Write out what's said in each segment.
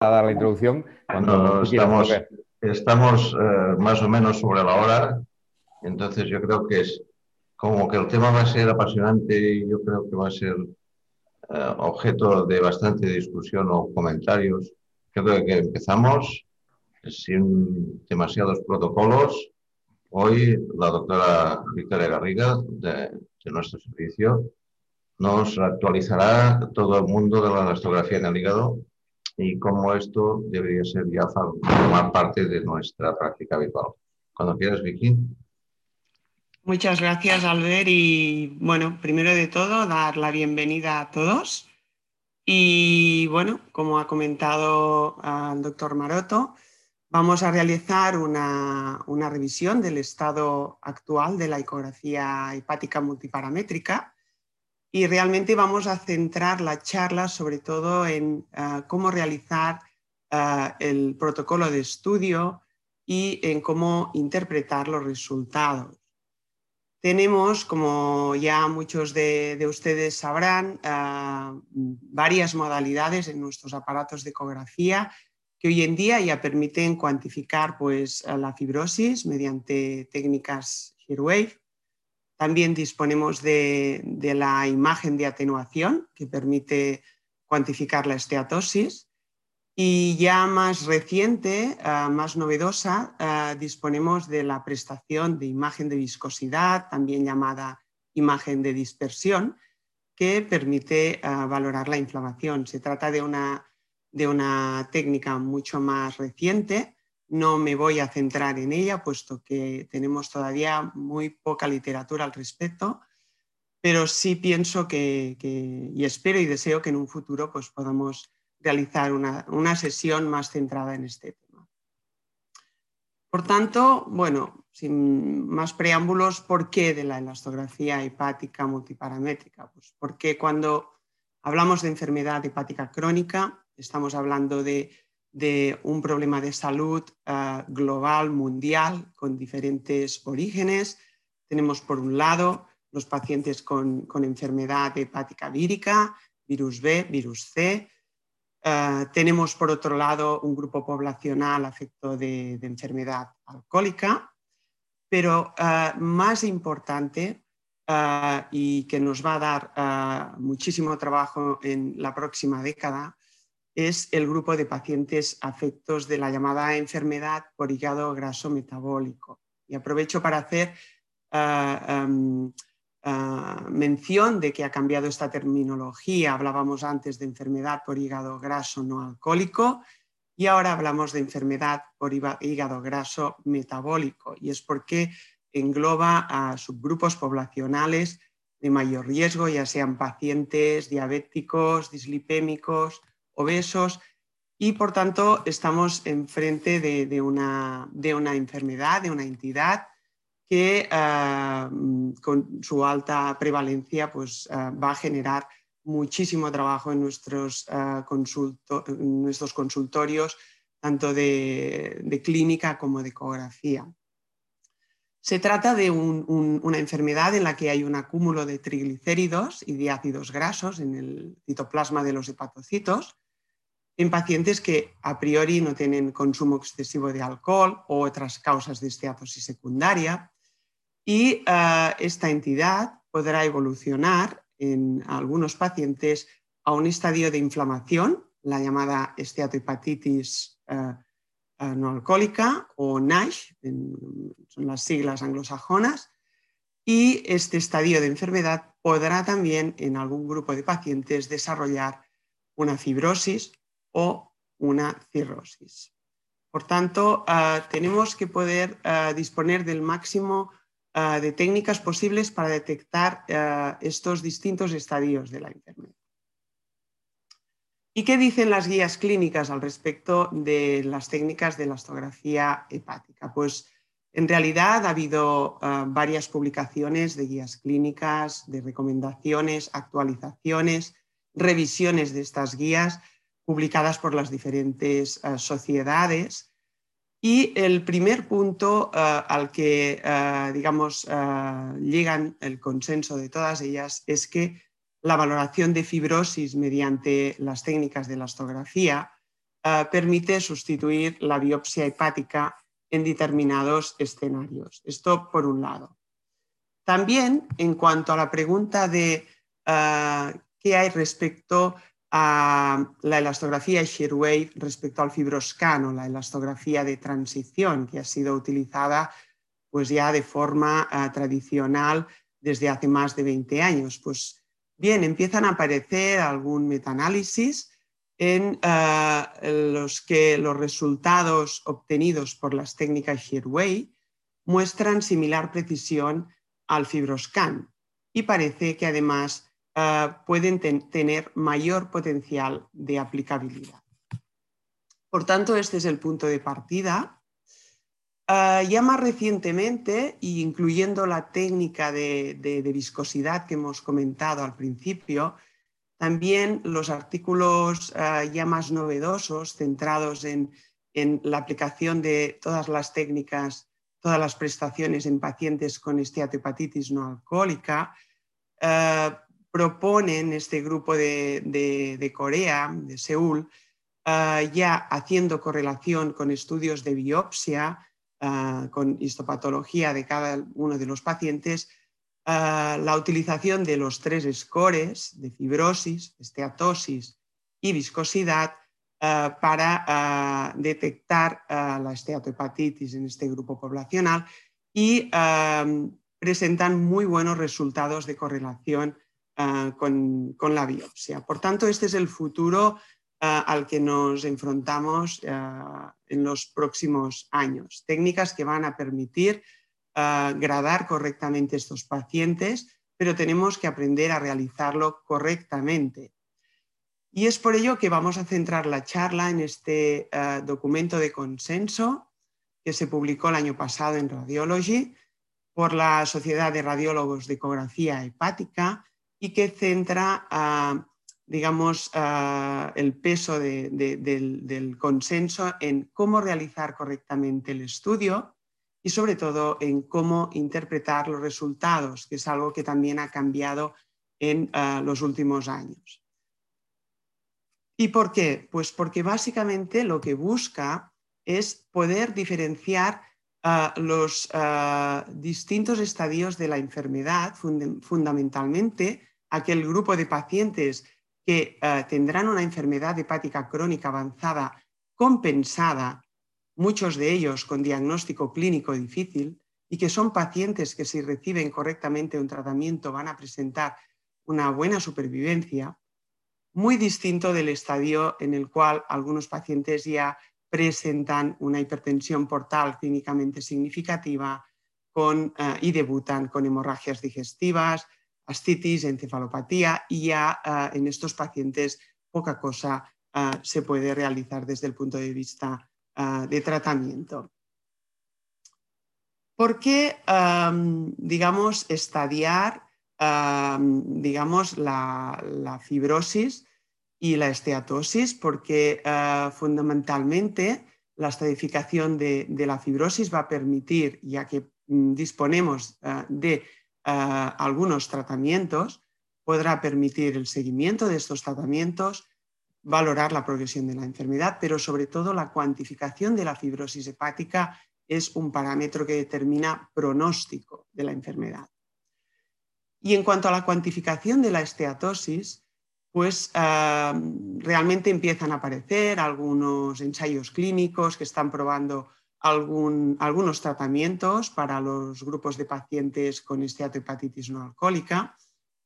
dar la introducción. Cuando estamos estamos eh, más o menos sobre la hora, entonces yo creo que es como que el tema va a ser apasionante y yo creo que va a ser eh, objeto de bastante discusión o comentarios. Creo que empezamos sin demasiados protocolos. Hoy la doctora Victoria Garriga de, de nuestro servicio nos actualizará todo el mundo de la elastografía en el hígado y cómo esto debería ser ya formar parte de nuestra práctica habitual. Cuando quieras, Vicky. Muchas gracias, Albert. Y bueno, primero de todo, dar la bienvenida a todos. Y bueno, como ha comentado el doctor Maroto, vamos a realizar una, una revisión del estado actual de la ecografía hepática multiparamétrica y realmente vamos a centrar la charla sobre todo en ah, cómo realizar ah, el protocolo de estudio y en cómo interpretar los resultados. Tenemos, como ya muchos de, ustedes sabrán, ah, varias modalidades en nuestros aparatos de ecografía que hoy en día ya permiten cuantificar pues, la fibrosis mediante técnicas HearWave también disponemos de, la imagen de atenuación que permite cuantificar la esteatosis. Y ya más reciente, ah, más novedosa, ah, disponemos de la prestación de imagen de viscosidad, también llamada imagen de dispersión, que permite ah, valorar la inflamación. Se trata de una, de una técnica mucho más reciente no me voy a centrar en ella, puesto que tenemos todavía muy poca literatura al respecto, pero sí pienso que, y espero y deseo que en un futuro pues, podamos realizar una, sesión más centrada en este tema. Por tanto, bueno, sin más preámbulos, ¿por qué de la elastografía hepática multiparamétrica? Pues porque cuando hablamos de enfermedad hepática crónica, estamos hablando de de un problema de salud eh, global, mundial, con diferentes orígenes. Tenemos por un lado los pacientes con, enfermedad hepática vírica, virus B, virus C. Eh, tenemos por otro lado un grupo poblacional afecto de, enfermedad alcohólica, pero eh, más importante y que nos va a dar muchísimo trabajo en la próxima década es el grupo de pacientes afectos de la llamada enfermedad por hígado graso metabólico. Y aprovecho para hacer ah, ah, mención de que ha cambiado esta terminología. Hablábamos antes de enfermedad por hígado graso no alcohólico y ahora hablamos de enfermedad por hígado graso metabólico. Y es porque engloba a subgrupos poblacionales de mayor riesgo, ya sean pacientes diabéticos, dislipémicos, obesos y por tanto estamos enfrente de, una, de una, enfermedad, de una entidad que ah, con su alta prevalencia pues, ah, va a generar muchísimo trabajo en nuestros, ah, nuestros consultorios, tanto de, clínica como de ecografía. Se trata de una enfermedad en la que hay un acúmulo de triglicéridos y de ácidos grasos en el citoplasma de los hepatocitos en pacientes que a priori no tienen consumo excesivo de alcohol o otras causas de esteatosis secundaria. Y eh, esta entidad podrá evolucionar en algunos pacientes a un estadio de inflamación, la llamada esteatohepatitis eh, no alcohólica o NASH, son las siglas anglosajonas, y este estadio de enfermedad podrá también en algún grupo de pacientes desarrollar una fibrosis o una cirrosis. Por tanto, ah, tenemos que poder ah, disponer del máximo ah, de técnicas posibles para detectar estos distintos estadios de la enfermedad. ¿Y qué dicen las guías clínicas al respecto de las técnicas de la astografía hepática? Pues en realidad ha habido varias publicaciones de guías clínicas, de recomendaciones, actualizaciones, revisiones de estas guías publicadas por las diferentes eh, sociedades. Y el primer punto eh, al que, eh, digamos, llegan el consenso de todas ellas es que la valoración de fibrosis mediante las técnicas de la permite sustituir la biopsia hepática en determinados escenarios. Esto por un lado. También, en cuanto a la pregunta de qué hay respecto la elastografía Shearwave respecto al fibroscano, la elastografía de transición que ha sido utilizada pues ya de forma uh, tradicional desde hace más de 20 años. Pues bien, empiezan a aparecer algún metaanálisis en uh, los que los resultados obtenidos por las técnicas Shearwave muestran similar precisión al fibroscan y parece que además eh, pueden tener mayor potencial de aplicabilidad. Por tanto, este es el punto de partida. Eh, ya más recientemente, incluyendo la técnica de, viscosidad que hemos comentado al principio, también los artículos eh, ya más novedosos, centrados en, la aplicación de todas las técnicas, todas las prestaciones en pacientes con esteatohepatitis no alcohólica, proponen este grupo de, Corea, de Seúl, ah, ya haciendo correlación con estudios de biopsia, ah, con histopatología de cada uno de los pacientes, ah, la utilización de los tres scores de fibrosis, esteatosis y viscosidad para detectar la esteatohepatitis en este grupo poblacional y presentan muy buenos resultados de correlación Ah, con, la biopsia. Por tanto, este es el futuro ah, al que nos enfrentamos ah, en los próximos años. Técnicas que van a permitir gradar correctamente estos pacientes, pero tenemos que aprender a realizarlo correctamente. Y es por ello que vamos a centrar la charla en este documento de consenso que se publicó el año pasado en Radiology por la Sociedad de Radiólogos de Ecografía Hepática y que centra, digamos, el peso del, consenso en cómo realizar correctamente el estudio y sobre todo en cómo interpretar los resultados, que es algo que también ha cambiado en los últimos años. ¿Y por qué? Pues porque básicamente lo que busca es poder diferenciar los distintos estadios de la enfermedad, fundamentalmente aquel grupo de pacientes que eh, tendrán una enfermedad hepática crónica avanzada compensada, muchos de ellos con diagnóstico clínico difícil, y que son pacientes que si reciben correctamente un tratamiento van a presentar una buena supervivencia, muy distinto del estadio en el cual algunos pacientes ya presentan una hipertensión portal clínicamente significativa con, eh, y debutan con hemorragias digestivas, ascitis, encefalopatía y ya ah, en estos pacientes poca cosa ah, se puede realizar desde el punto de vista de tratamiento. ¿Por qué, digamos, estadiar, digamos, la, fibrosis y la esteatosis? Porque fundamentalmente la estadificación de, la fibrosis va a permitir, ya que mm, disponemos de algunos tratamientos, podrá permitir el seguimiento de estos tratamientos, valorar la progresión de la enfermedad, pero sobre todo la cuantificación de la fibrosis hepática es un parámetro que determina pronóstico de la enfermedad. Y en cuanto a la cuantificación de la esteatosis, pues realmente empiezan a aparecer algunos ensayos clínicos que están probando algunos tratamientos para los grupos de pacientes con esteatohepatitis no alcohólica,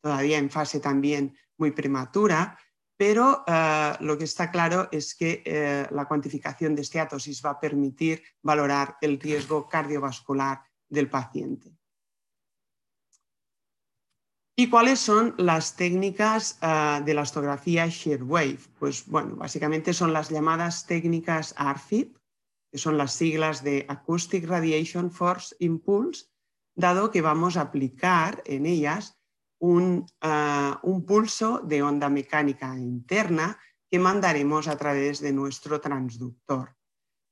todavía en fase también muy prematura, pero eh, lo que está claro es que eh, la cuantificación de esteatosis va a permitir valorar el riesgo cardiovascular del paciente. ¿Y cuáles son las técnicas eh, de la astografía shear wave? Pues bueno, básicamente son las llamadas técnicas ARFIP, que son las siglas de Acoustic Radiation Force Impulse, dado que vamos a aplicar en ellas un, ah, un pulso de onda mecánica interna que mandaremos a través de nuestro transductor.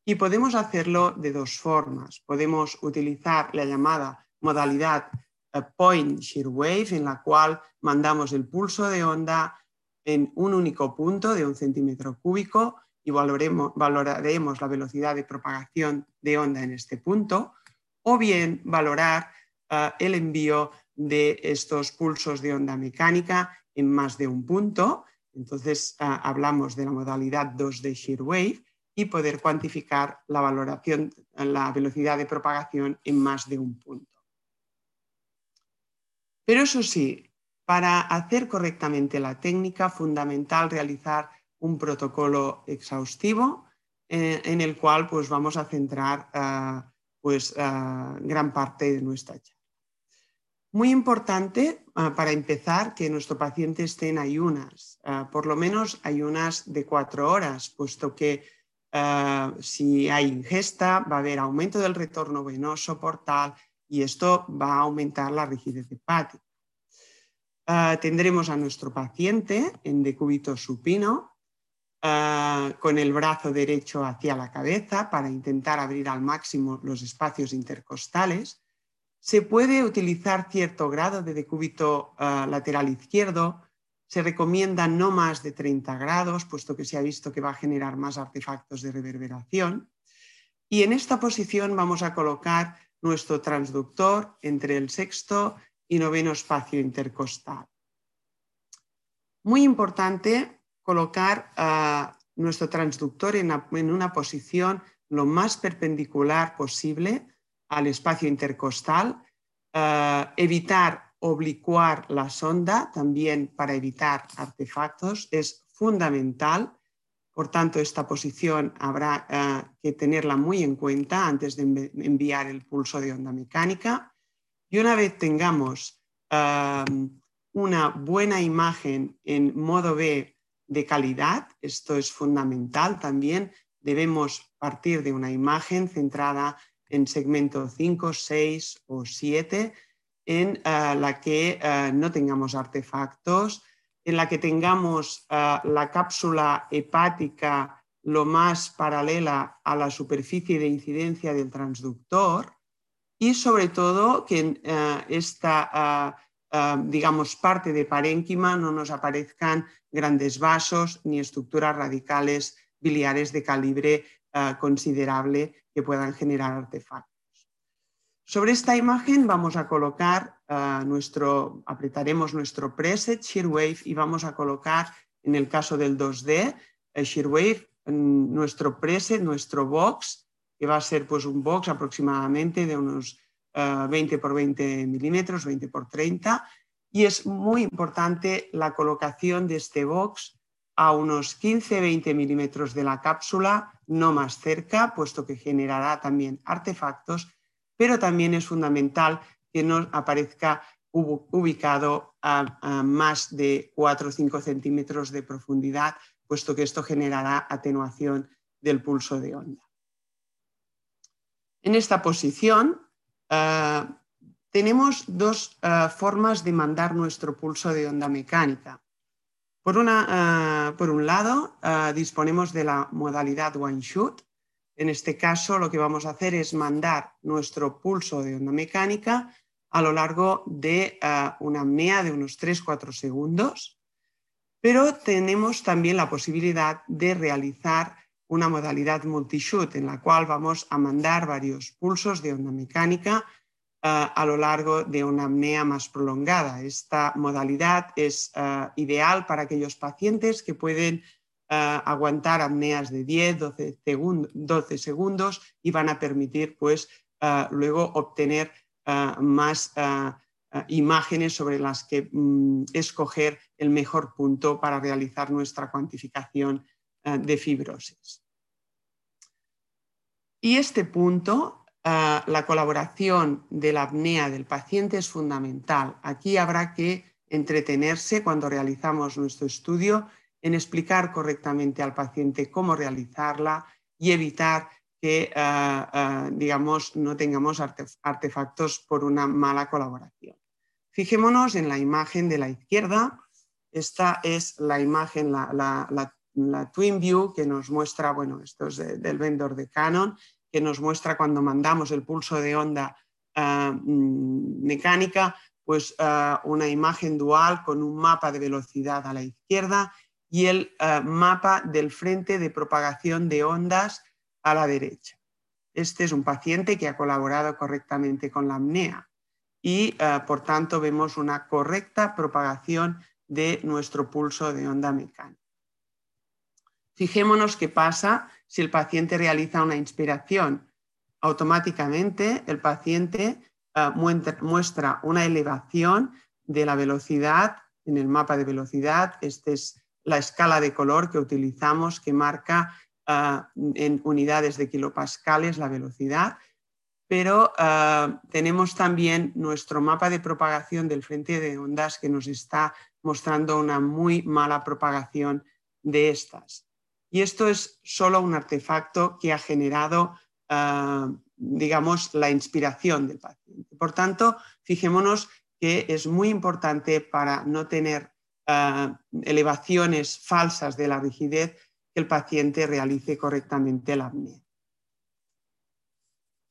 Y podemos hacerlo de dos formas. Podemos utilizar la llamada modalidad point shear wave, en la cual mandamos el pulso de onda en un único punto de un centímetro cúbico y valoraremos la velocidad de propagación de onda en este punto, o bien valorar eh, el envío de estos pulsos de onda mecánica en más de un punto. Entonces eh, hablamos de la modalidad 2D shear wave y poder cuantificar la valoración, la velocidad de propagación en más de un punto. Pero eso sí, para hacer correctamente la técnica, fundamental realizar un protocolo exhaustivo eh, en el cual pues, vamos a centrar eh, pues, eh, gran parte de nuestra charla. Muy importante para empezar que nuestro paciente esté en ayunas, por lo menos ayunas de cuatro horas, puesto que si hay ingesta va a haber aumento del retorno venoso portal y esto va a aumentar la rigidez hepática. Ah, tendremos a nuestro paciente en decúbito supino ah, con el brazo derecho hacia la cabeza para intentar abrir al máximo los espacios intercostales. Se puede utilizar cierto grado de decúbito ah, lateral izquierdo. Se recomienda no más de 30 grados, puesto que se ha visto que va a generar más artefactos de reverberación. Y en esta posición vamos a colocar nuestro transductor entre el sexto y noveno espacio intercostal. Muy importante colocar nuestro transductor en, una posición lo más perpendicular posible al espacio intercostal, evitar oblicuar la sonda también para evitar artefactos es fundamental por tanto, esta posición habrá eh, que tenerla muy en cuenta antes de enviar el pulso de onda mecánica. Y una vez tengamos em, una buena imagen en modo B de calidad, esto es fundamental también, debemos partir de una imagen centrada en segmento 5, 6 o 7, en eh, la que eh, no tengamos artefactos, en la que tengamos eh, la cápsula hepática lo más paralela a la superficie de incidencia del transductor y sobre todo que uh, esta, eh, digamos, parte de parénquima no nos aparezcan grandes vasos ni estructuras radicales biliares de calibre considerable que puedan generar artefactos. Sobre esta imagen vamos a colocar uh, nuestro, apretaremos nuestro preset Shearwave y vamos a colocar, en el caso del 2D, el Shearwave, nuestro preset, nuestro box, que va a ser pues, un box aproximadamente de unos 20 uh, por 20 milímetros, 20 por 30, y es muy importante la colocación de este box a unos 15-20 milímetros de la cápsula, no más cerca, puesto que generará también artefactos pero también es fundamental que no aparezca ubicado a, más de 4 o 5 centímetros de profundidad, puesto que esto generará atenuación del pulso de onda. En esta posición eh, tenemos dos eh, formas de mandar nuestro pulso de onda mecánica. Por, eh, por un lado, disponemos de la modalidad one shoot, en este caso, lo que vamos a hacer es mandar nuestro pulso de onda mecánica a lo largo de eh, una apnea de unos 3-4 segundos, pero tenemos también la posibilidad de realizar una modalidad multishoot en la cual vamos a mandar varios pulsos de onda mecánica eh, a lo largo de una apnea más prolongada. Esta modalidad es eh, ideal para aquellos pacientes que pueden aguantar apneas de 10, 12, segundos y van a permitir pues, luego obtener más imágenes sobre las que mm, escoger el mejor punto para realizar nuestra cuantificación de fibrosis. Y este punto, la colaboración de la apnea del paciente es fundamental. Aquí habrá que entretenerse cuando realizamos nuestro estudio en explicar correctamente al paciente cómo realizarla y evitar que, ah, ah, digamos, no tengamos artefactos por una mala colaboración. Fijémonos en la imagen de la izquierda. Esta es la imagen, la, Twin View que nos muestra, bueno, esto es del vendor de Canon, que nos muestra cuando mandamos el pulso de onda ah, mm, mecánica, pues una imagen dual con un mapa de velocidad a la izquierda y el eh, mapa del frente de propagación de ondas a la derecha. Este es un paciente que ha colaborado correctamente con la apnea y eh, por tanto vemos una correcta propagación de nuestro pulso de onda mecánica. Fijémonos qué pasa si el paciente realiza una inspiración. Automáticamente el paciente eh, muestra una elevación de la velocidad en el mapa de velocidad. Esta es la escala de color que utilizamos que marca eh, en unidades de kilopascales la velocidad. Pero eh, tenemos también nuestro mapa de propagación del frente de ondas que nos está mostrando una muy mala propagación de estas. Y esto es solo un artefacto que ha generado, ah, digamos, la inspiración del paciente. Por tanto, fijémonos que es muy importante para no tener ah, elevaciones falsas de la rigidez que el paciente realice correctamente la apnea.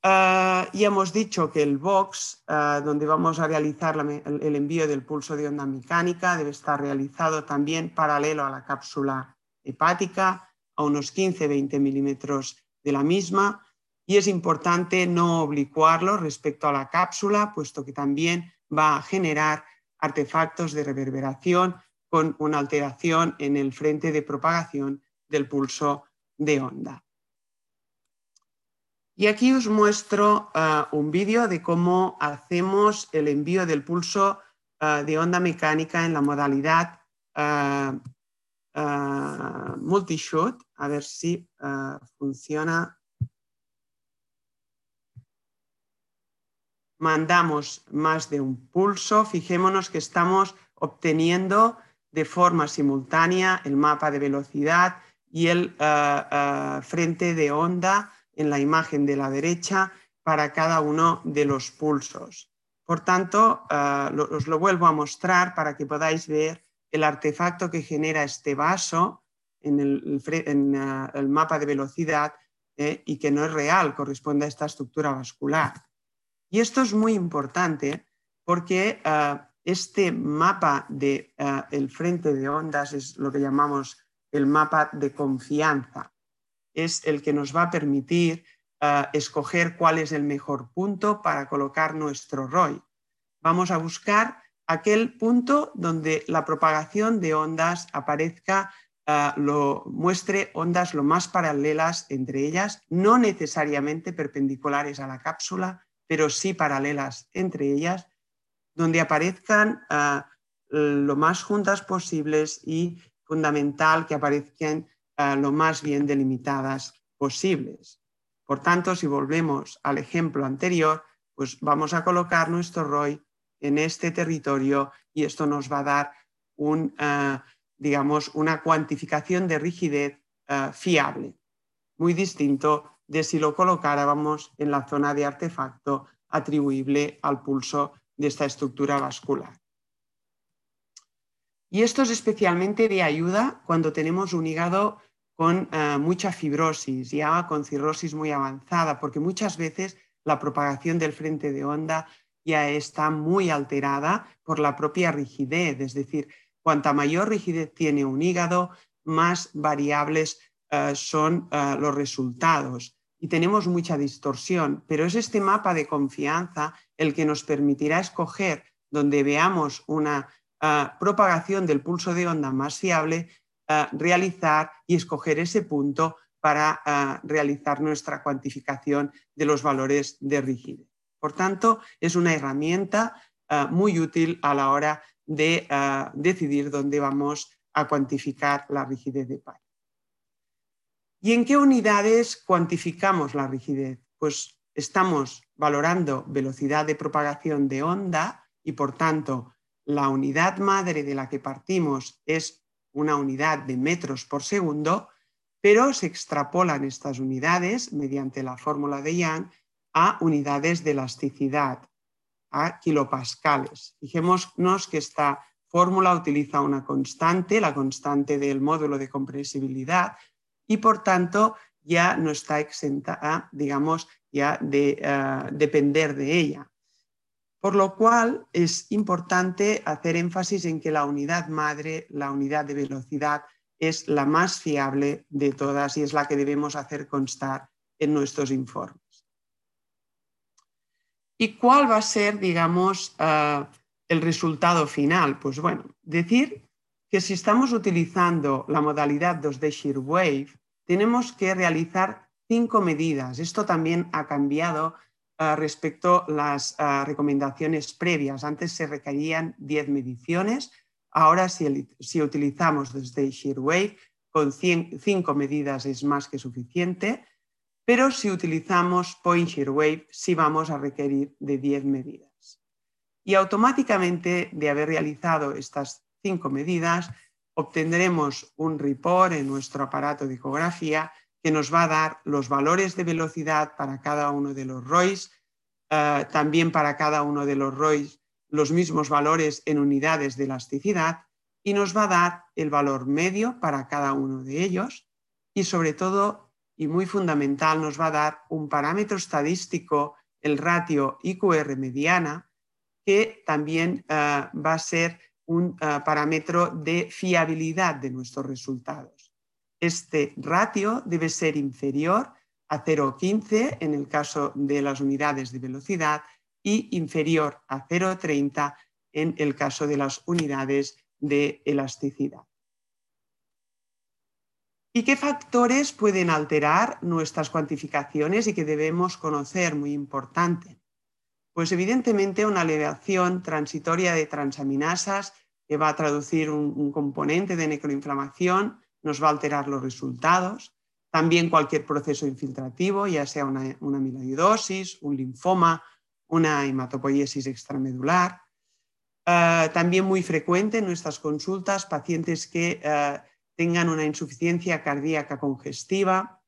Uh, y hemos dicho que el box, donde vamos a realizar el, envío del pulso de onda mecánica, debe estar realizado también paralelo a la cápsula hepática a unos 15-20 milímetros de la misma y es importante no oblicuarlo respecto a la cápsula, puesto que también va a generar artefactos de reverberación con una alteración en el frente de propagación del pulso de onda. Y aquí os muestro uh, un vídeo de cómo hacemos el envío del pulso uh, de onda mecánica en la modalidad uh, uh, multishoot, a ver si funciona. Mandamos más de un pulso, fijémonos que estamos obteniendo de forma simultánea el mapa de velocidad y el uh, frente de onda en la imagen de la derecha para cada uno de los pulsos. Por tanto, os lo vuelvo a mostrar para que podáis ver el artefacto que genera este vaso en el, mapa de velocidad eh, y que no es real, corresponde a esta estructura vascular. Y esto es muy importante porque este mapa del de, ah, frente de ondas es lo que llamamos el mapa de confianza. Es el que nos va a permitir escoger cuál es el mejor punto para colocar nuestro ROI. Vamos a buscar aquel punto donde la propagación de ondas aparezca, ah, lo, muestre ondas lo más paralelas entre ellas, no necesariamente perpendiculares a la cápsula, pero sí paralelas entre ellas, donde aparezcan ah, lo más juntas posibles y fundamental que aparezcan ah, lo más bien delimitadas posibles. Por tanto, si volvemos al ejemplo anterior, pues vamos a colocar nuestro ROI en este territorio y esto nos va a dar un, eh, digamos, una cuantificación de rigidez fiable, muy distinto de si lo colocáramos en la zona de artefacto atribuible al pulso de esta estructura vascular. Y esto es especialmente de ayuda cuando tenemos un hígado con eh, mucha fibrosis, ya con cirrosis muy avanzada, porque muchas veces la propagación del frente de onda ya está muy alterada por la propia rigidez, es decir, cuanta mayor rigidez tiene un hígado, más variables eh, son eh, los resultados y tenemos mucha distorsión, pero es este mapa de confianza el que nos permitirá escoger donde veamos una eh, propagación del pulso de onda más fiable, realizar y escoger ese punto para realizar nuestra cuantificación de los valores de rigidez. Por tanto, es una herramienta muy útil a la hora de decidir dónde vamos a cuantificar la rigidez de par. ¿Y en qué unidades cuantificamos la rigidez? Pues estamos valorando velocidad de propagación de onda y por tanto la unidad madre de la que partimos es una unidad de metros por segundo, pero se extrapolan estas unidades mediante la fórmula de Young a unidades de elasticidad, a kilopascales. Fijémonos que esta fórmula utiliza una constante, la constante del módulo de compresibilidad, y por tanto ya no está exenta digamos, de eh, depender de ella. Por lo cual es importante hacer énfasis en que la unidad madre, la unidad de velocidad, es la más fiable de todas y es la que debemos hacer constar en nuestros informes. ¿Y cuál va a ser, digamos, eh, el resultado final? Pues bueno, decir que si estamos utilizando la modalidad 2D Shear Wave, tenemos que realizar cinco medidas. Esto también ha cambiado eh, respecto a las eh, recomendaciones previas. Antes se requerían 10 mediciones, ahora si, si utilizamos 2D Shear Wave, con cinco medidas es más que suficiente pero si utilizamos Point Shear Wave sí vamos a requerir de 10 medidas. Y automáticamente de haber realizado estas cinco medidas, obtendremos un report en nuestro aparato de ecografía que nos va a dar los valores de velocidad para cada uno de los ROIs, eh, también para cada uno de los ROIs los mismos valores en unidades de elasticidad y nos va a dar el valor medio para cada uno de ellos y sobre todo y muy fundamental, nos va a dar un parámetro estadístico, el ratio IQR mediana, que también eh, va a ser un eh, parámetro de fiabilidad de nuestros resultados. Este ratio debe ser inferior a 0,15 en el caso de las unidades de velocidad y inferior a 0,30 en el caso de las unidades de elasticidad. ¿Y qué factores pueden alterar nuestras cuantificaciones y que debemos conocer? Muy importante. Pues evidentemente una elevación transitoria de transaminasas que va a traducir un, componente de necroinflamación nos va a alterar los resultados. También cualquier proceso infiltrativo, ya sea una, una un linfoma, una hematopoiesis extramedular. Eh, también muy frecuente en nuestras consultas pacientes que eh, tengan una insuficiencia cardíaca congestiva.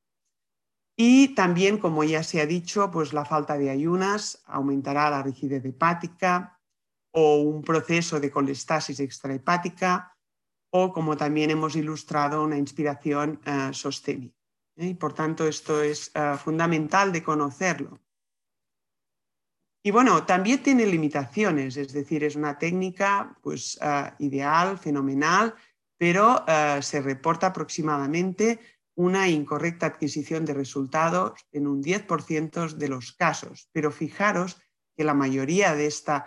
Y también, como ya se ha dicho, pues la falta de ayunas aumentará la rigidez hepática o un proceso de colestasis extrahepática o, como también hemos ilustrado, una inspiración eh, sostenida. ¿eh? Y por tanto, esto es eh, fundamental de conocerlo. Y bueno, también tiene limitaciones, es decir, es una técnica pues, ideal, fenomenal, pero se reporta aproximadamente una incorrecta adquisición de resultados en un 10% de los casos. Pero fijaros que la mayoría de esta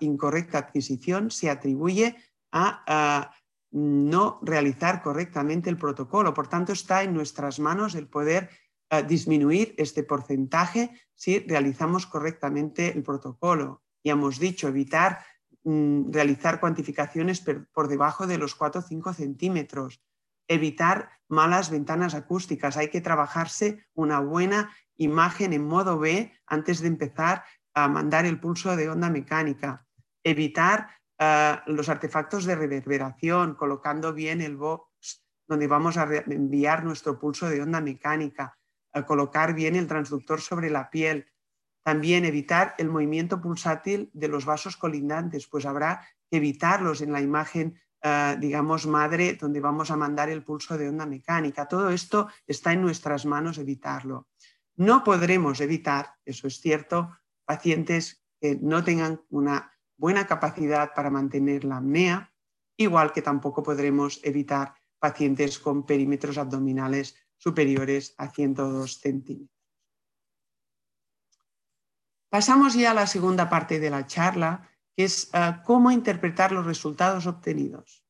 incorrecta adquisición se atribuye a no realizar correctamente el protocolo. Por tanto, está en nuestras manos el poder eh, disminuir este porcentaje si realizamos correctamente el protocolo. Ya hemos dicho, evitar Mm, realizar cuantificaciones por debajo de los 4 o 5 centímetros, evitar malas ventanas acústicas. Hay que trabajarse una buena imagen en modo B antes de empezar a mandar el pulso de onda mecánica. Evitar los artefactos de reverberación, colocando bien el box donde vamos a enviar nuestro pulso de onda mecánica. colocar bien el transductor sobre la piel, también evitar el movimiento pulsátil de los vasos colindantes, pues habrá que evitarlos en la imagen, eh, digamos, madre, donde vamos a mandar el pulso de onda mecánica. Todo esto está en nuestras manos evitarlo. No podremos evitar, eso es cierto, pacientes que no tengan una buena capacidad para mantener la apnea, igual que tampoco podremos evitar pacientes con perímetros abdominales superiores a 102 centímetros. Pasamos ya a la segunda parte de la charla, que es eh, cómo interpretar los resultados obtenidos.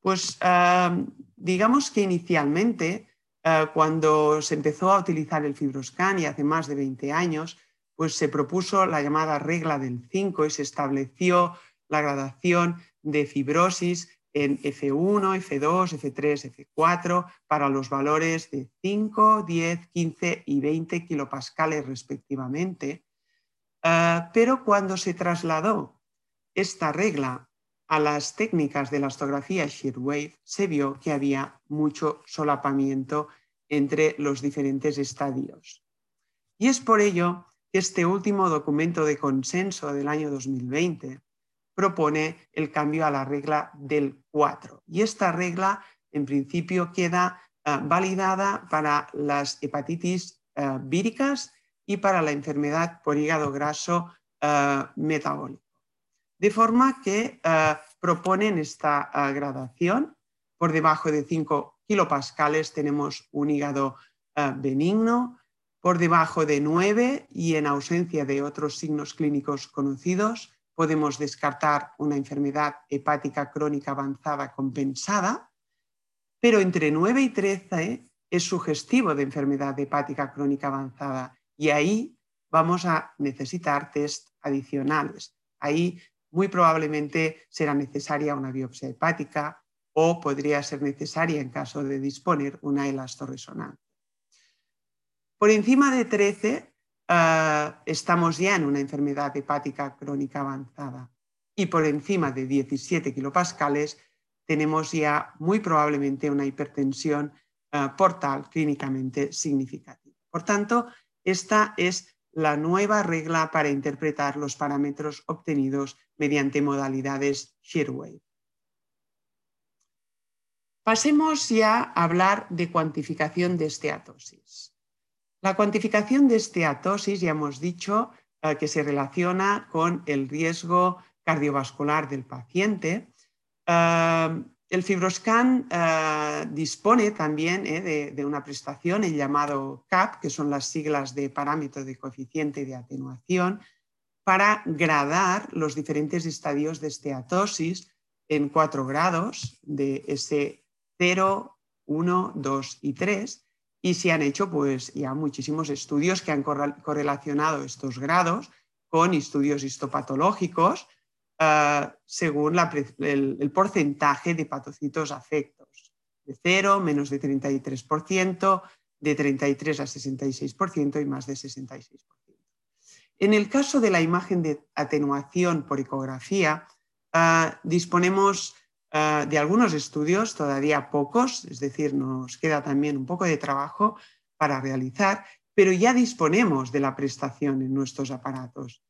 Pues eh, digamos que inicialmente, eh, cuando se empezó a utilizar el fibroscan y hace más de 20 años, pues se propuso la llamada regla del 5 y se estableció la gradación de fibrosis en F1, F2, F3, F4 para los valores de 5, 10, 15 y 20 kilopascales respectivamente Ah, pero cuando se trasladó esta regla a las técnicas de la astografía Shearwave, se vio que había mucho solapamiento entre los diferentes estadios. Y es por ello este último documento de consenso del año 2020 propone el cambio a la regla del 4. Y esta regla, en principio, queda ah, validada para las hepatitis ah, víricas y para la enfermedad por hígado graso eh, metabólico. De forma que eh, proponen esta eh, gradación por debajo de 5 kilopascales tenemos un hígado eh, benigno, por debajo de 9 y en ausencia de otros signos clínicos conocidos, podemos descartar una enfermedad hepática crónica avanzada compensada, pero entre 9 y 13 es sugestivo de enfermedad hepática crónica avanzada y ahí vamos a necesitar test adicionales. Ahí muy probablemente será necesaria una biopsia hepática o podría ser necesaria en caso de disponer una elastoresonancia. Por encima de 13 ah, estamos ya en una enfermedad hepática crónica avanzada y por encima de 17 kilopascales tenemos ya muy probablemente una hipertensión ah, portal clínicamente significativa. Por tanto, esta es la nueva regla para interpretar los parámetros obtenidos mediante modalidades Shearwave. Pasemos ya a hablar de cuantificación de esteatosis. La cuantificación de esteatosis, ya hemos dicho, eh, que se relaciona con el riesgo cardiovascular del paciente. Eh, el Fibroscan eh, dispone también de, una prestación, el llamado CAP, que son las siglas de parámetro de coeficiente de atenuación, para gradar los diferentes estadios de esteatosis en cuatro grados de S0, 1, 2 y 3 y se han hecho pues, ya muchísimos estudios que han correlacionado estos grados con estudios histopatológicos eh, según el, porcentaje de patocitos afectos, de 0, menos de 33%, de 33 a 66% y más de 66%. En el caso de la imagen de atenuación por ecografía, eh, disponemos Ah, de algunos estudios, todavía pocos, es decir, nos queda también un poco de trabajo para realizar, pero ya disponemos de la prestación en nuestros aparatos.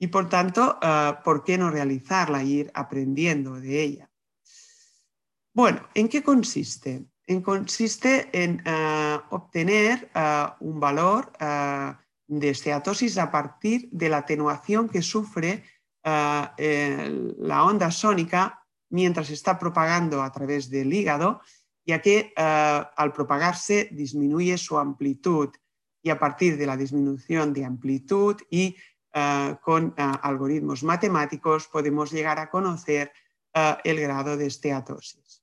Y por tanto, ah, ¿por qué no realizarla e ir aprendiendo de ella? Bueno, ¿en qué consiste? En, consiste en ah, obtener un valor de esteatosis a partir de la atenuación que sufre la onda sónica mientras está propagando a través del hígado, ya que eh, al propagarse disminuye su amplitud y a partir de la disminución de amplitud y eh, con eh, algoritmos matemáticos podemos llegar a conocer el grado de esteatosis.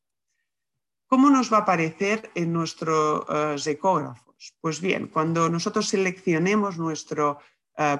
¿Cómo nos va a aparecer en nuestros ecógrafos? Pues bien, cuando nosotros seleccionemos nuestro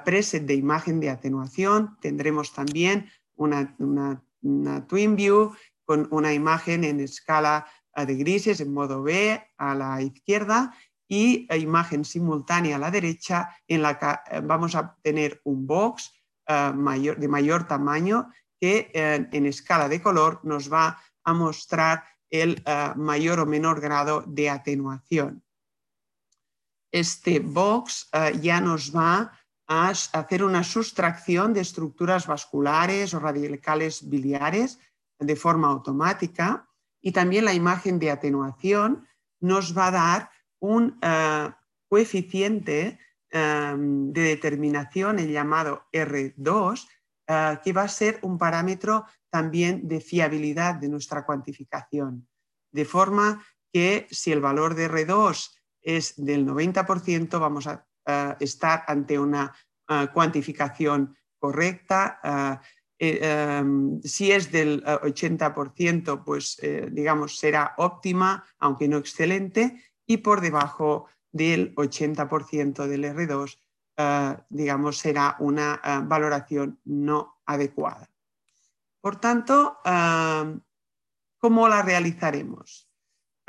preset de imagen de atenuación, tendremos también una, una una Twin View con una imagen en escala eh, de grises en modo B a la izquierda y eh, imagen simultánea a la derecha en la que eh, vamos a tener un box de mayor tamaño que en escala de color nos va a mostrar el mayor o menor grado de atenuación. Este box ya nos va a hacer una sustracción de estructuras vasculares o radicales biliares de forma automática y también la imagen de atenuación nos va a dar un eh, coeficiente em, de determinación, el llamado R2, eh, que va a ser un parámetro también de fiabilidad de nuestra cuantificación. De forma que si el valor de R2 es del 90%, vamos a estar ante una cuantificación correcta. Eh, em, si es del 80%, pues eh, digamos será óptima, aunque no excelente, y por debajo del 80% del R2, digamos, será una valoración no adecuada. Por tanto, ¿cómo la realizaremos?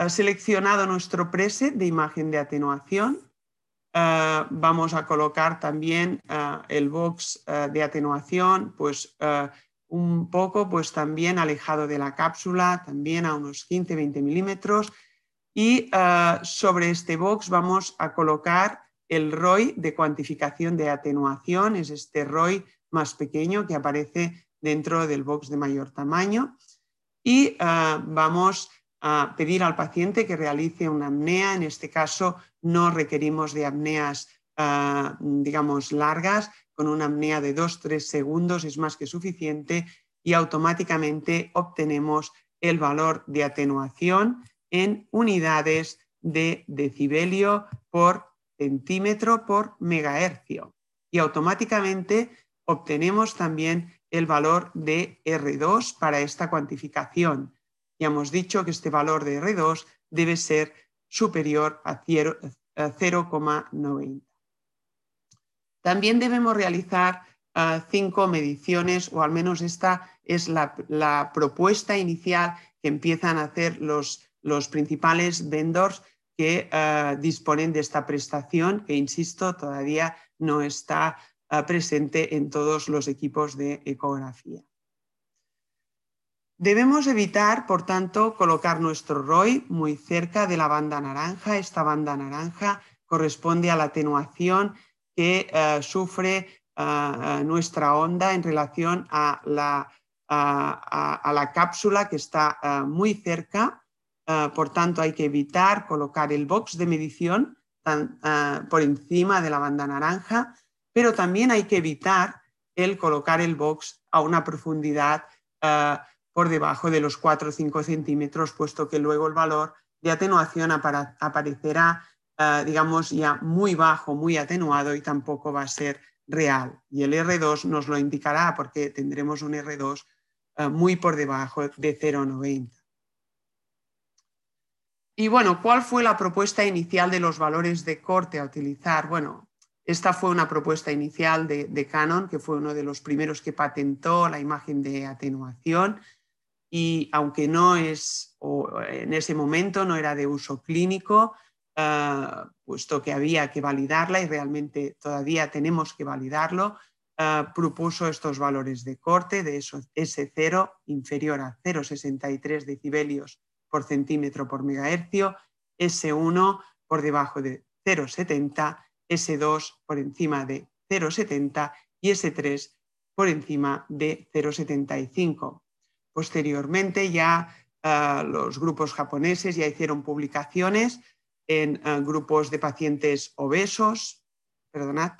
seleccionado nuestro preset de imagen de atenuación, eh, vamos a colocar también eh, el box eh, de atenuación, pues un poco, pues también alejado de la cápsula, también a unos 15-20 milímetros. Y sobre este box vamos a colocar el ROI de cuantificación de atenuación, es este ROI más pequeño que aparece dentro del box de mayor tamaño. Y vamos a pedir al paciente que realice una apnea, en este caso no requerimos de apneas, ah, digamos, largas, con una apnea de 2-3 segundos es más que suficiente y automáticamente obtenemos el valor de atenuación en unidades de decibelio por centímetro por megahercio y automáticamente obtenemos también el valor de R2 para esta cuantificación. Ya hemos dicho que este valor de R2 debe ser superior a 0,90. También debemos realizar ah, cinco mediciones, o al menos esta es la, propuesta inicial que empiezan a hacer los, los principales vendors que ah, disponen de esta prestación, que insisto, todavía no está ah, presente en todos los equipos de ecografía. Debemos evitar, por tanto, colocar nuestro ROI muy cerca de la banda naranja. Esta banda naranja corresponde a la atenuación que eh, sufre eh, nuestra onda en relación a la, a, la cápsula que está eh, muy cerca. por tanto, hay que evitar colocar el box de medición por encima de la banda naranja, pero también hay que evitar el colocar el box a una profundidad por debajo de los 4 o 5 centímetros, puesto que luego el valor de atenuación aparecerá eh, digamos, ya muy bajo, muy atenuado y tampoco va a ser real. Y el R2 nos lo indicará porque tendremos un R2 eh, muy por debajo de 0,90. Y bueno, ¿cuál fue la propuesta inicial de los valores de corte a utilizar? Bueno, esta fue una propuesta inicial de, de Canon, que fue uno de los primeros que patentó la imagen de atenuación y aunque no es, o en ese momento no era de uso clínico, Ah, puesto que había que validarla y realmente todavía tenemos que validarlo, ah, propuso estos valores de corte de S0 inferior a 0,63 decibelios por centímetro por megahercio, S1 por debajo de 0,70, S2 por encima de 0,70 y S3 por encima de 0,75. Posteriormente ya ah, los grupos japoneses ya hicieron publicaciones en eh, grupos de pacientes obesos, perdonad,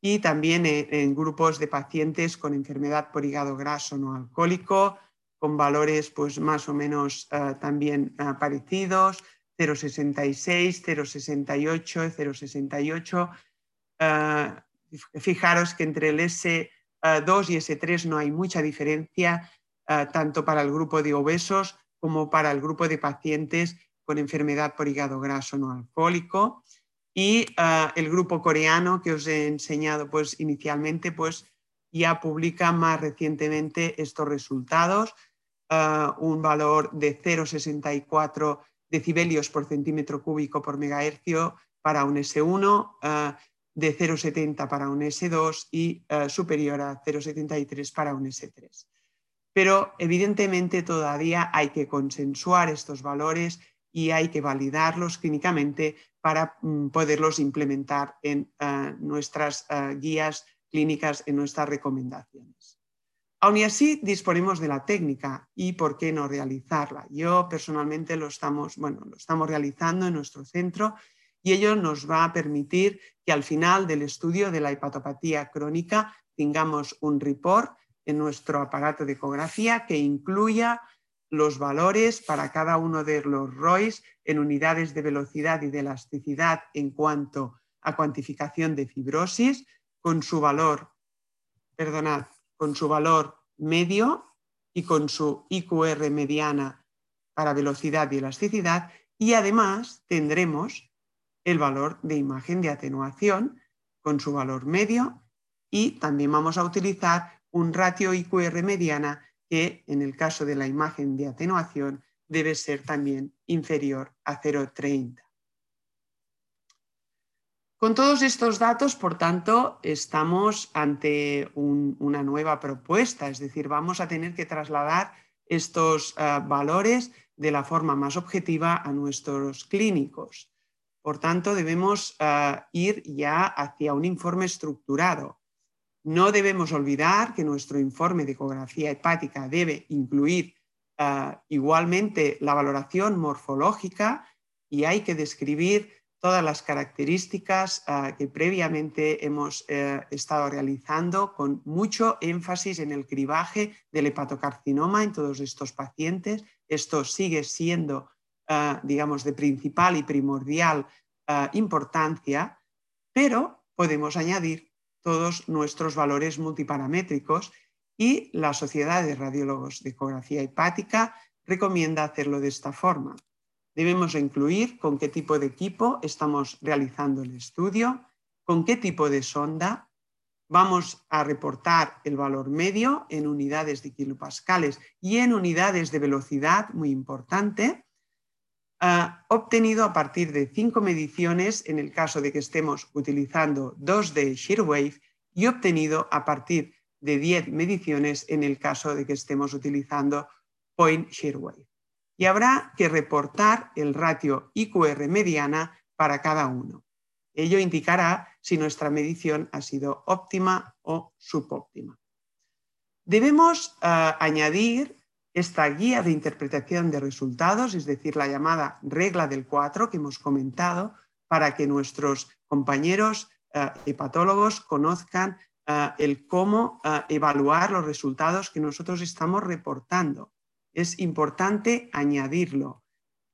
y también en, grupos de pacientes con enfermedad por hígado graso no alcohólico, con valores pues, más o menos eh, también eh, parecidos, 0,66, 0,68, 0,68. fijaros que entre el S2 y S3 no hay mucha diferencia, tanto para el grupo de obesos como para el grupo de pacientes con enfermedad por hígado graso no alcohólico. Y ah, el grupo coreano que os he enseñado pues, inicialmente, pues ya publica más recientemente estos resultados, ah, un valor de 0,64 decibelios por centímetro cúbico por megahercio para un S1, ah, de 0,70 para un S2 y superior a 0,73 para un S3. Pero evidentemente todavía hay que consensuar estos valores y hay que validarlos clínicamente para mm, poderlos implementar en eh, nuestras eh, guías clínicas, en nuestras recomendaciones. Aún así, disponemos de la técnica y por qué no realizarla. Yo personalmente lo estamos, bueno, lo estamos realizando en nuestro centro y ello nos va a permitir que al final del estudio de la hepatopatía crónica tengamos un report en nuestro aparato de ecografía que incluya los valores para cada uno de los ROIs en unidades de velocidad y de elasticidad en cuanto a cuantificación de fibrosis con su valor, perdonad, con su valor medio y con su IQR mediana para velocidad y elasticidad. Y además tendremos el valor de imagen de atenuación con su valor medio y también vamos a utilizar un ratio IQR mediana que en el caso de la imagen de atenuación debe ser también inferior a 0,30. Con todos estos datos, por tanto, estamos ante una nueva propuesta, es decir, vamos a tener que trasladar estos eh, valores de la forma más objetiva a nuestros clínicos. Por tanto, debemos eh, ir ya hacia un informe estructurado no debemos olvidar que nuestro informe de ecografía hepática debe incluir ah, igualmente la valoración morfológica y hay que describir todas las características ah, que previamente hemos eh, estado realizando con mucho énfasis en el cribaje del hepatocarcinoma en todos estos pacientes, esto sigue siendo, digamos, de principal y primordial importancia, pero podemos añadir todos nuestros valores multiparamétricos y la Sociedad de Radiólogos de Ecografía Hepática recomienda hacerlo de esta forma. Debemos incluir con qué tipo de equipo estamos realizando el estudio, con qué tipo de sonda. Vamos a reportar el valor medio en unidades de kilopascales y en unidades de velocidad, muy importante, obtenido a partir de cinco mediciones en el caso de que estemos utilizando dos de Shearwave y obtenido a partir de 10 mediciones en el caso de que estemos utilizando Point Shearwave. Y habrá que reportar el ratio IQR mediana para cada uno. Ello indicará si nuestra medición ha sido óptima o subóptima. Debemos eh, añadir esta guía de interpretación de resultados, es decir, la llamada regla del 4 que hemos comentado, para que nuestros compañeros eh, hepatólogos conozcan eh, el cómo eh, evaluar los resultados que nosotros estamos reportando. Es importante añadirlo.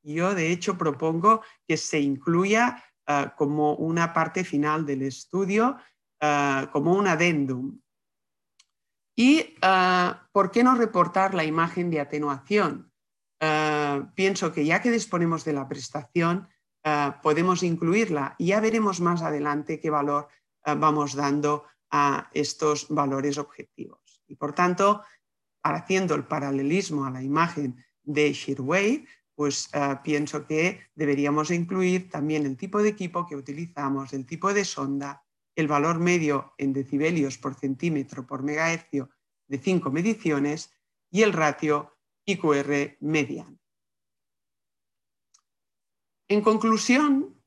Yo, de hecho, propongo que se incluya como una parte final del estudio, como un adendum, ¿Y ah, por qué no reportar la imagen de atenuación? Ah, pienso que ya que disponemos de la prestación, ah, podemos incluirla y ya veremos más adelante qué valor vamos dando a estos valores objetivos. Y por tanto, haciendo el paralelismo a la imagen de Shearwave, pues pienso que deberíamos incluir también el tipo de equipo que utilizamos, el tipo de sonda, el valor medio en decibelios por centímetro por megahercio de cinco mediciones y el ratio IQR mediano. En conclusión,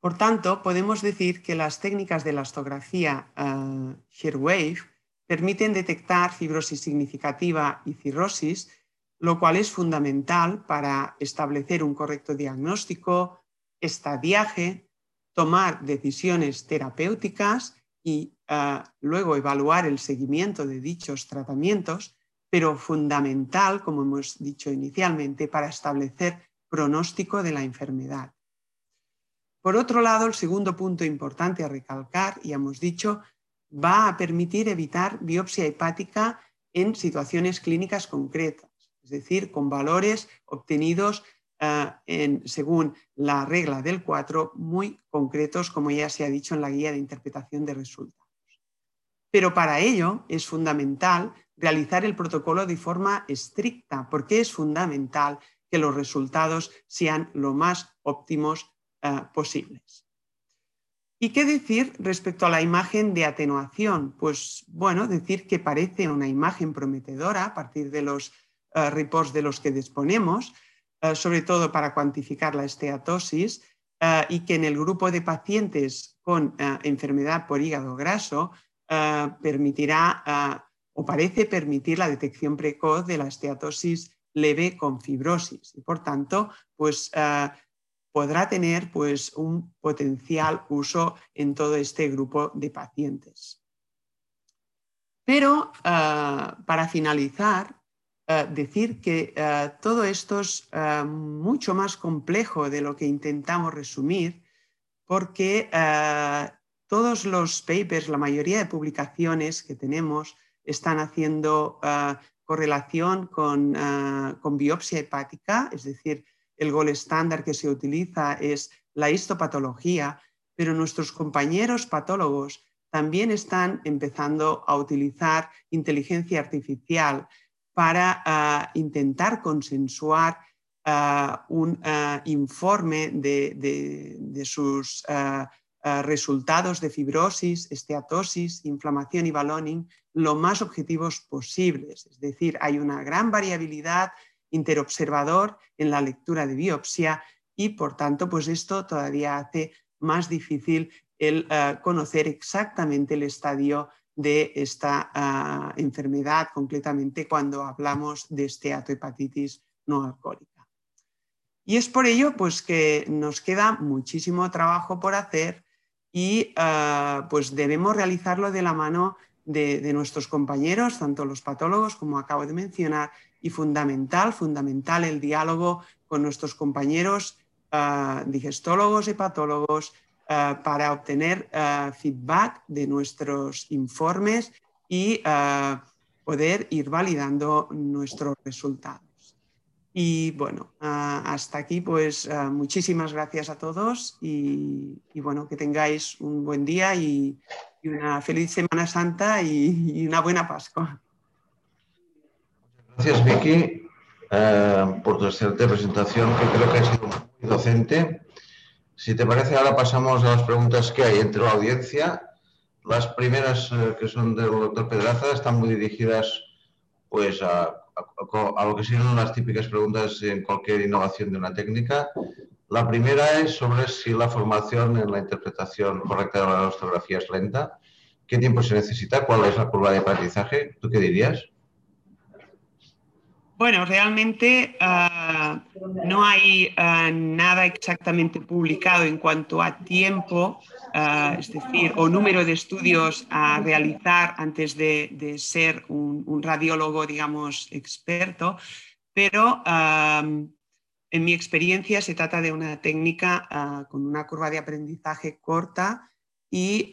por tanto, podemos decir que las técnicas de la astografía Shearwave permiten detectar fibrosis significativa y cirrosis, lo cual es fundamental para establecer un correcto diagnóstico, estadiaje, tomar decisiones terapéuticas y eh, luego evaluar el seguimiento de dichos tratamientos, pero fundamental, como hemos dicho inicialmente, para establecer pronóstico de la enfermedad. Por otro lado, el segundo punto importante a recalcar, y hemos dicho, va a permitir evitar biopsia hepática en situaciones clínicas concretas, es decir, con valores obtenidos eh, según la regla del 4, muy concretos, como ya se ha dicho en la guía de interpretación de resultados. Pero para ello es fundamental realizar el protocolo de forma estricta, porque es fundamental que los resultados sean lo más óptimos eh, posibles. ¿Y qué decir respecto a la imagen de atenuación? Pues bueno, decir que parece una imagen prometedora a partir de los eh, reports de los que disponemos, sobre todo para cuantificar la esteatosis, eh, y que en el grupo de pacientes con eh, enfermedad por hígado graso permitirá o parece permitir la detección precoz de la esteatosis leve con fibrosis y por tanto pues, podrá tener pues, un potencial uso en todo este grupo de pacientes. Pero para finalizar, eh, decir que eh, todo esto es eh, mucho más complejo de lo que intentamos resumir, porque todos los papers, la mayoría de publicaciones que tenemos, están haciendo correlación con, con, biopsia hepática, es decir, el gol estándar que se utiliza es la histopatología, pero nuestros compañeros patólogos también están empezando a utilizar inteligencia artificial para ah, intentar consensuar ah, un ah, informe de, sus resultados de fibrosis, esteatosis, inflamación y ballooning lo más objetivos posibles. Es decir, hay una gran variabilidad interobservador en la lectura de biopsia y, por tanto, pues esto todavía hace más difícil el conocer exactamente el estadio de esta ah, enfermedad completamente cuando hablamos de esteatohepatitis no alcohólica. Y es por ello pues, que nos queda muchísimo trabajo por hacer y ah, pues debemos realizarlo de la mano de, nuestros compañeros, tanto los patólogos como acabo de mencionar, y fundamental, fundamental el diálogo con nuestros compañeros ah, digestólogos y ah, para obtener ah, feedback de nuestros informes y poder ir validando nuestros resultados. Y bueno, hasta aquí pues muchísimas gracias a todos y, bueno, que tengáis un buen día y, una feliz Semana Santa y una buena Pascua. Gracias, Vicky, eh, por tu excelente presentación, que creo que ha sido muy docente. Si te parece, ahora pasamos a las preguntas que hay entre la audiencia. Las primeras, eh, que son del doctor Pedraza, están muy dirigidas pues, a, lo que son las típicas preguntas en cualquier innovación de una técnica. La primera es sobre si la formación en la interpretación correcta de la ortografía es lenta. ¿Qué tiempo se necesita? ¿Cuál es la curva de aprendizaje? ¿Tú qué dirías? Bueno, realmente ah, no hay ah, nada exactamente publicado en cuanto a tiempo, ah, es decir, o número de estudios a realizar antes de, ser un, radiólogo, digamos, experto, pero en mi experiencia se trata de una técnica con una curva de aprendizaje corta y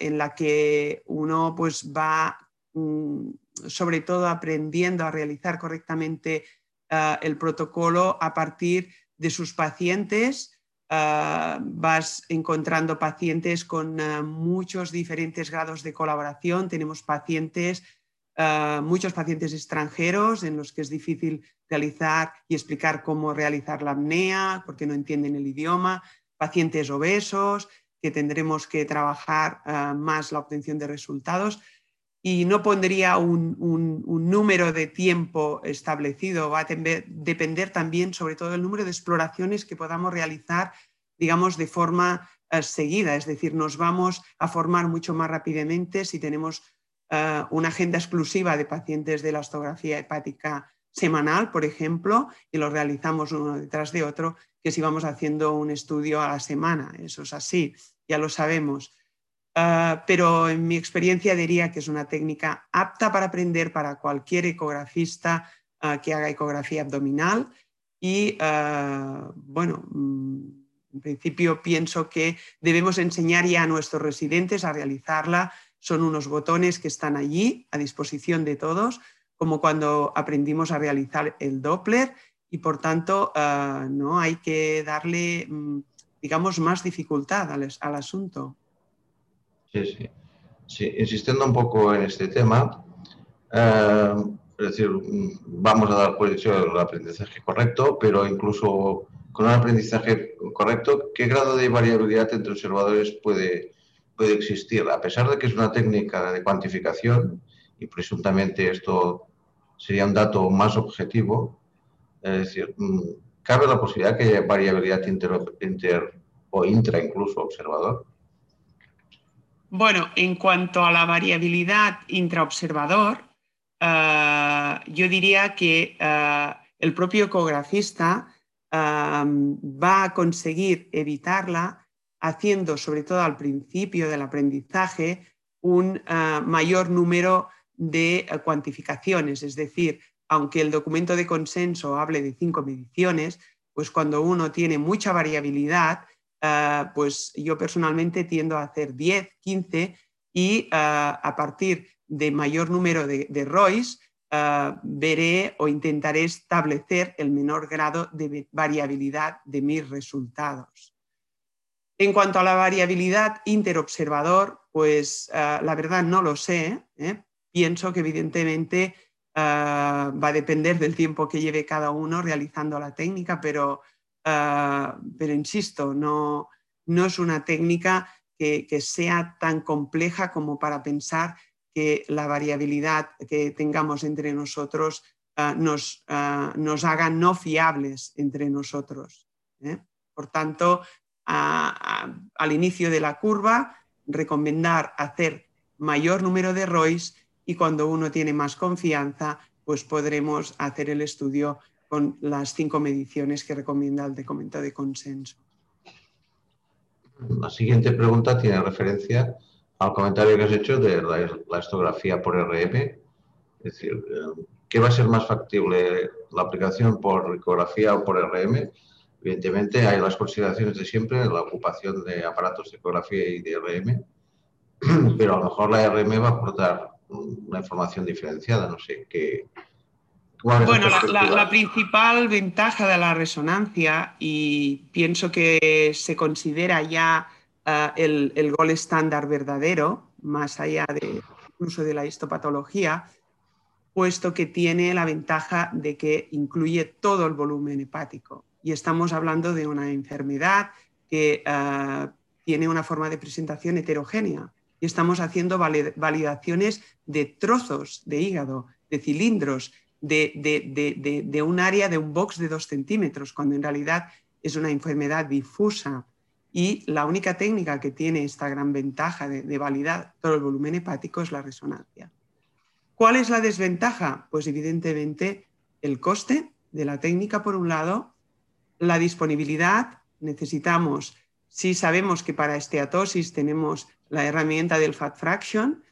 en la que uno pues va mm, sobre todo aprendiendo a realizar correctamente ah, el protocolo a partir de sus pacientes. Ah, vas encontrando pacientes con ah, muchos diferentes grados de colaboración. Tenemos pacientes, muchos pacientes extranjeros en los que es difícil realizar y explicar cómo realizar la apnea porque no entienden el idioma. Pacientes obesos que tendremos que trabajar más la obtención de resultados y no pondría un, número de tiempo establecido, va a depender también sobre todo del número de exploraciones que podamos realizar, digamos, de forma eh, seguida, es decir, nos vamos a formar mucho más rápidamente si tenemos eh, una agenda exclusiva de pacientes de la astografía hepática semanal, por ejemplo, y lo realizamos uno detrás de otro, que si vamos haciendo un estudio a la semana, eso es así, ya lo sabemos. Ah, pero en mi experiencia diría que es una técnica apta para aprender para cualquier ecografista ah, que haga ecografía abdominal y ah, bueno, mm, en principio pienso que debemos enseñar ya a nuestros residentes a realizarla. Son unos botones que están allí a disposición de todos, como cuando aprendimos a realizar el Doppler y por tanto no hay que darle, mm, digamos, más dificultad al asunto. Sí, sí. Sí, insistiendo un poco en este tema, eh, es decir, vamos a dar por hecho el aprendizaje correcto, pero incluso con un aprendizaje correcto, ¿qué grado de variabilidad entre observadores puede, puede existir? A pesar de que es una técnica de cuantificación y presuntamente esto sería un dato más objetivo, es decir, ¿cabe la posibilidad que haya variabilidad inter o intra incluso observador? Bueno, en cuanto a la variabilidad intraobservador, eh, yo diría que eh, el propio ecografista eh, va a conseguir evitarla haciendo, sobre todo al principio del aprendizaje, un mayor número de cuantificaciones. Es decir, aunque el documento de consenso hable de cinco mediciones, pues cuando uno tiene mucha variabilidad, Ah, pues yo personalmente tiendo a hacer 10, 15 y ah, a partir de mayor número de, de ROIs ah, veré o intentaré establecer el menor grado de variabilidad de mis resultados. En cuanto a la variabilidad interobservador, pues la verdad no lo sé. ¿eh? Pienso que evidentemente va a depender del tiempo que lleve cada uno realizando la técnica, pero Ah, pero insisto, no, no, es una técnica que, sea tan compleja como para pensar que la variabilidad que tengamos entre nosotros ah, nos, ah, nos, haga no fiables entre nosotros. ¿eh? Por tanto, al inicio de la curva, recomendar hacer mayor número de ROIs y cuando uno tiene más confianza, pues podremos hacer el estudio con las cinco mediciones que recomienda el documento de consenso. La siguiente pregunta tiene referencia al comentario que has hecho de la, histografía por RM. Es decir, ¿qué va a ser más factible? ¿La aplicación por ecografía o por RM? Evidentemente hay las consideraciones de siempre, la ocupación de aparatos de ecografía y de RM, pero a lo mejor la RM va a aportar una información diferenciada, no sé, qué, bueno, la, principal ventaja de la resonancia, y pienso que se considera ya eh, el, el, gol estándar verdadero, más allá de incluso de la histopatología, puesto que tiene la ventaja de que incluye todo el volumen hepático. Y estamos hablando de una enfermedad que eh, tiene una forma de presentación heterogénea. Y estamos haciendo validaciones de trozos de hígado, de cilindros, de, un área de un box de dos centímetros, cuando en realidad es una enfermedad difusa. Y la única técnica que tiene esta gran ventaja de, validar todo el volumen hepático es la resonancia. ¿Cuál es la desventaja? Pues evidentemente el coste de la técnica por un lado, la disponibilidad, necesitamos, si sabemos que para esteatosis tenemos la herramienta del fat fraction,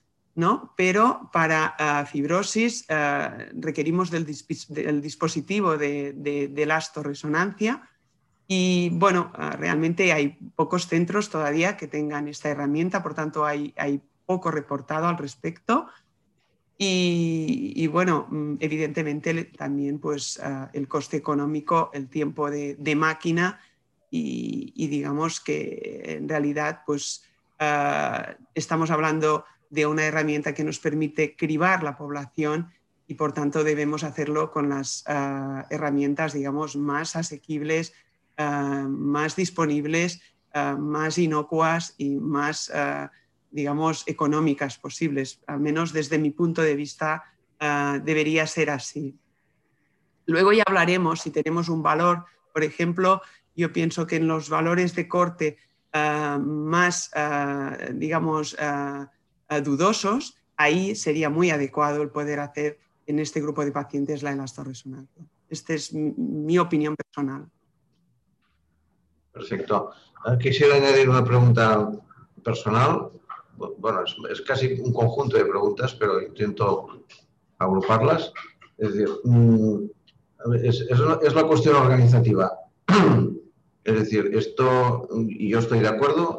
¿no? Pero para ah, fibrosis ah, requerimos del, dispositivo de, de, resonancia y bueno, ah, realmente hay pocos centros todavía que tengan esta herramienta, por tanto hay, hay poco reportado al respecto. Y, bueno, mm, evidentemente también pues el coste económico, el tiempo de, máquina y, y, digamos que en realidad pues estamos hablando de una herramienta que nos permite cribar la población y por tanto debemos hacerlo con las ah, herramientas, digamos, más asequibles, ah, más disponibles, ah, más inocuas y más, digamos, económicas posibles. Al menos desde mi punto de vista debería ser así. Luego ya hablaremos si tenemos un valor, por ejemplo, yo pienso que en los valores de corte más, digamos, dudosos, ahí sería muy adecuado el poder hacer en este grupo de pacientes la elastoresonancia. Esta es mi, opinión personal. Perfecto. Ah, quisiera añadir una pregunta personal. Bueno, es, casi un conjunto de preguntas, pero intento agruparlas. Es decir, mm, es, la cuestión organizativa. Es decir, esto, y yo estoy de acuerdo,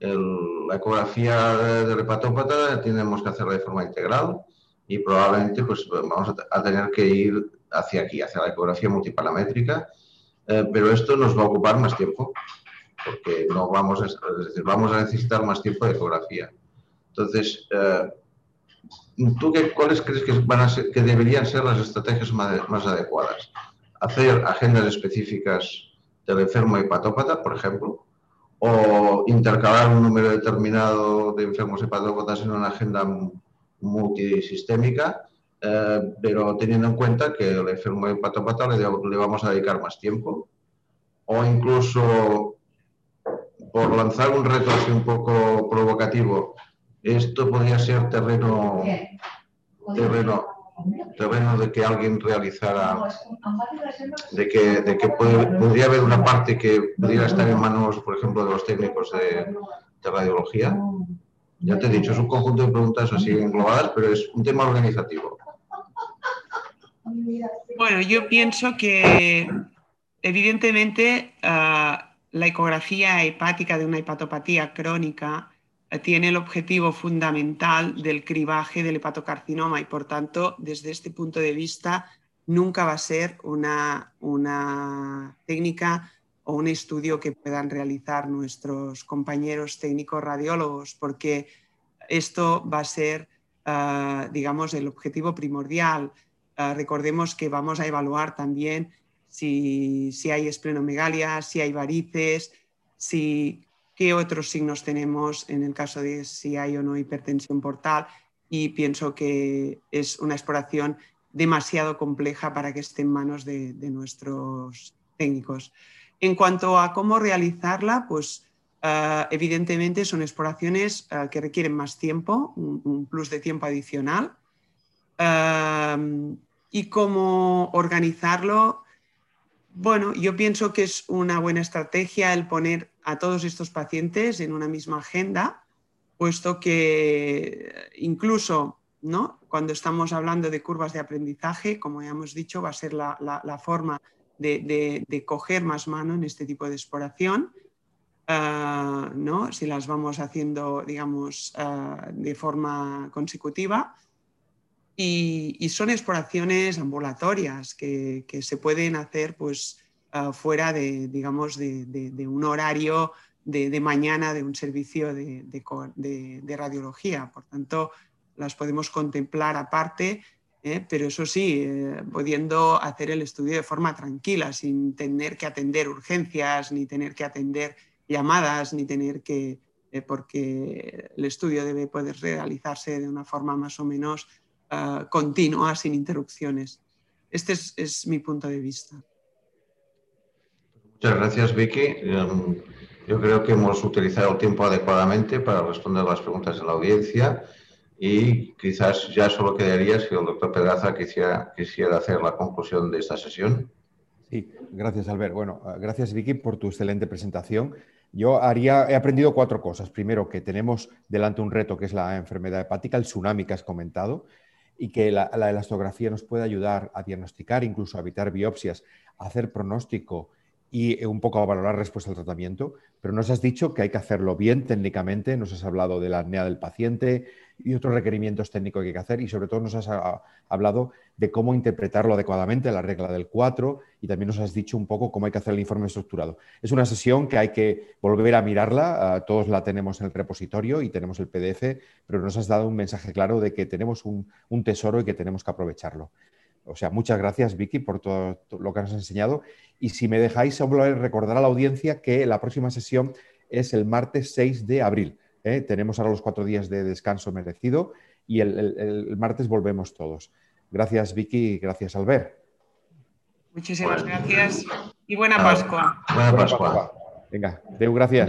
la ecografía del hepatópata tenemos que hacerla de forma integral y probablemente pues, vamos a, tener que ir hacia aquí, hacia la ecografía multiparamétrica, eh, pero esto nos va a ocupar más tiempo, porque no vamos a, decir, vamos a necesitar más tiempo de ecografía. Entonces, eh, ¿tú qué, cuáles crees que, van a ser, que deberían ser las estrategias más, más adecuadas? ¿Hacer agendas específicas del enfermo hepatópata, por ejemplo? O intercalar un número determinado de enfermos hepatópatas en una agenda multisistémica, eh, pero teniendo en cuenta que el enfermo hepatópata le, le vamos a dedicar más tiempo, o incluso por lanzar un reto así un poco provocativo, esto podría ser terreno, terreno de que alguien realizara, de que, de que podría haber una parte que pudiera estar en manos, por ejemplo, de los técnicos de, radiología. Ya te he dicho, es un conjunto de preguntas así englobadas, pero es un tema organizativo. Bueno, yo pienso que evidentemente ah, la ecografía hepática de una hepatopatía crónica tiene el objetivo fundamental del cribaje del hepatocarcinoma y por tanto, desde este punto de vista, nunca va a ser una, técnica o un estudio que puedan realizar nuestros compañeros técnicos radiólogos, porque esto va a ser, ah, digamos, el objetivo primordial. Ah, recordemos que vamos a evaluar también si, si hay esplenomegalia, si hay varices, si qué otros signos tenemos en el caso de si hay o no hipertensión portal y pienso que es una exploración demasiado compleja para que esté en manos de, nuestros técnicos. En cuanto a cómo realizarla, pues eh, evidentemente son exploraciones eh, que requieren más tiempo, un, plus de tiempo adicional. Eh, y cómo organizarlo, bueno, yo pienso que es una buena estrategia el poner a todos estos pacientes en una misma agenda, puesto que incluso ¿no? Cuando estamos hablando de curvas de aprendizaje, como ya hemos dicho, va a ser la, forma de, coger más mano en este tipo de exploración. Ah, ¿no? Si las vamos haciendo, digamos, ah, de forma consecutiva. Y, son exploraciones ambulatorias que, se pueden hacer pues, ah, fuera de, digamos, de, un horario de, mañana de un servicio de, radiología. Por tanto, las podemos contemplar aparte, ¿eh? pero eso sí, eh, pudiendo hacer el estudio de forma tranquila, sin tener que atender urgencias, ni tener que atender llamadas, ni tener que, eh, porque el estudio debe poder realizarse de una forma más o menos continua, sin interrupciones. Este es, mi punto de vista. Muchas gracias, Vicky. Em, yo creo que hemos utilizado el tiempo adecuadamente para responder las preguntas de la audiencia y quizás ya solo quedaría si el doctor Pedraza quisiera, quisiera hacer la conclusión de esta sesión. Sí, gracias Albert. Bueno, ah, gracias Vicky por tu excelente presentación. Yo haría, he aprendido cuatro cosas. Primero, que tenemos delante un reto que es la enfermedad hepática, el tsunami que has comentado, y que la, la elastografía nos puede ayudar a diagnosticar, incluso a evitar biopsias, a hacer pronóstico y un poco a valorar respuesta al tratamiento, pero nos has dicho que hay que hacerlo bien técnicamente, nos has hablado de la apnea del paciente y otros requerimientos técnicos que hay que hacer y sobre todo nos has hablado de cómo interpretarlo adecuadamente, la regla del 4 y también nos has dicho un poco cómo hay que hacer el informe estructurado. Es una sesión que hay que volver a mirarla, todos la tenemos en el repositorio y tenemos el PDF, pero nos has dado un mensaje claro de que tenemos un, un tesoro y que tenemos que aprovecharlo. O sea, muchas gracias, Vicky, por todo lo que nos has enseñado. Y si me dejáis solo recordar a la audiencia que la próxima sesión es el martes 6 de abril. ¿eh? Tenemos ahora los cuatro días de descanso merecido y el, martes volvemos todos. Gracias, Vicky, y gracias, Albert. Muchísimas gracias y buena Pascua. Buena Pascua. Venga, Deu, gracias.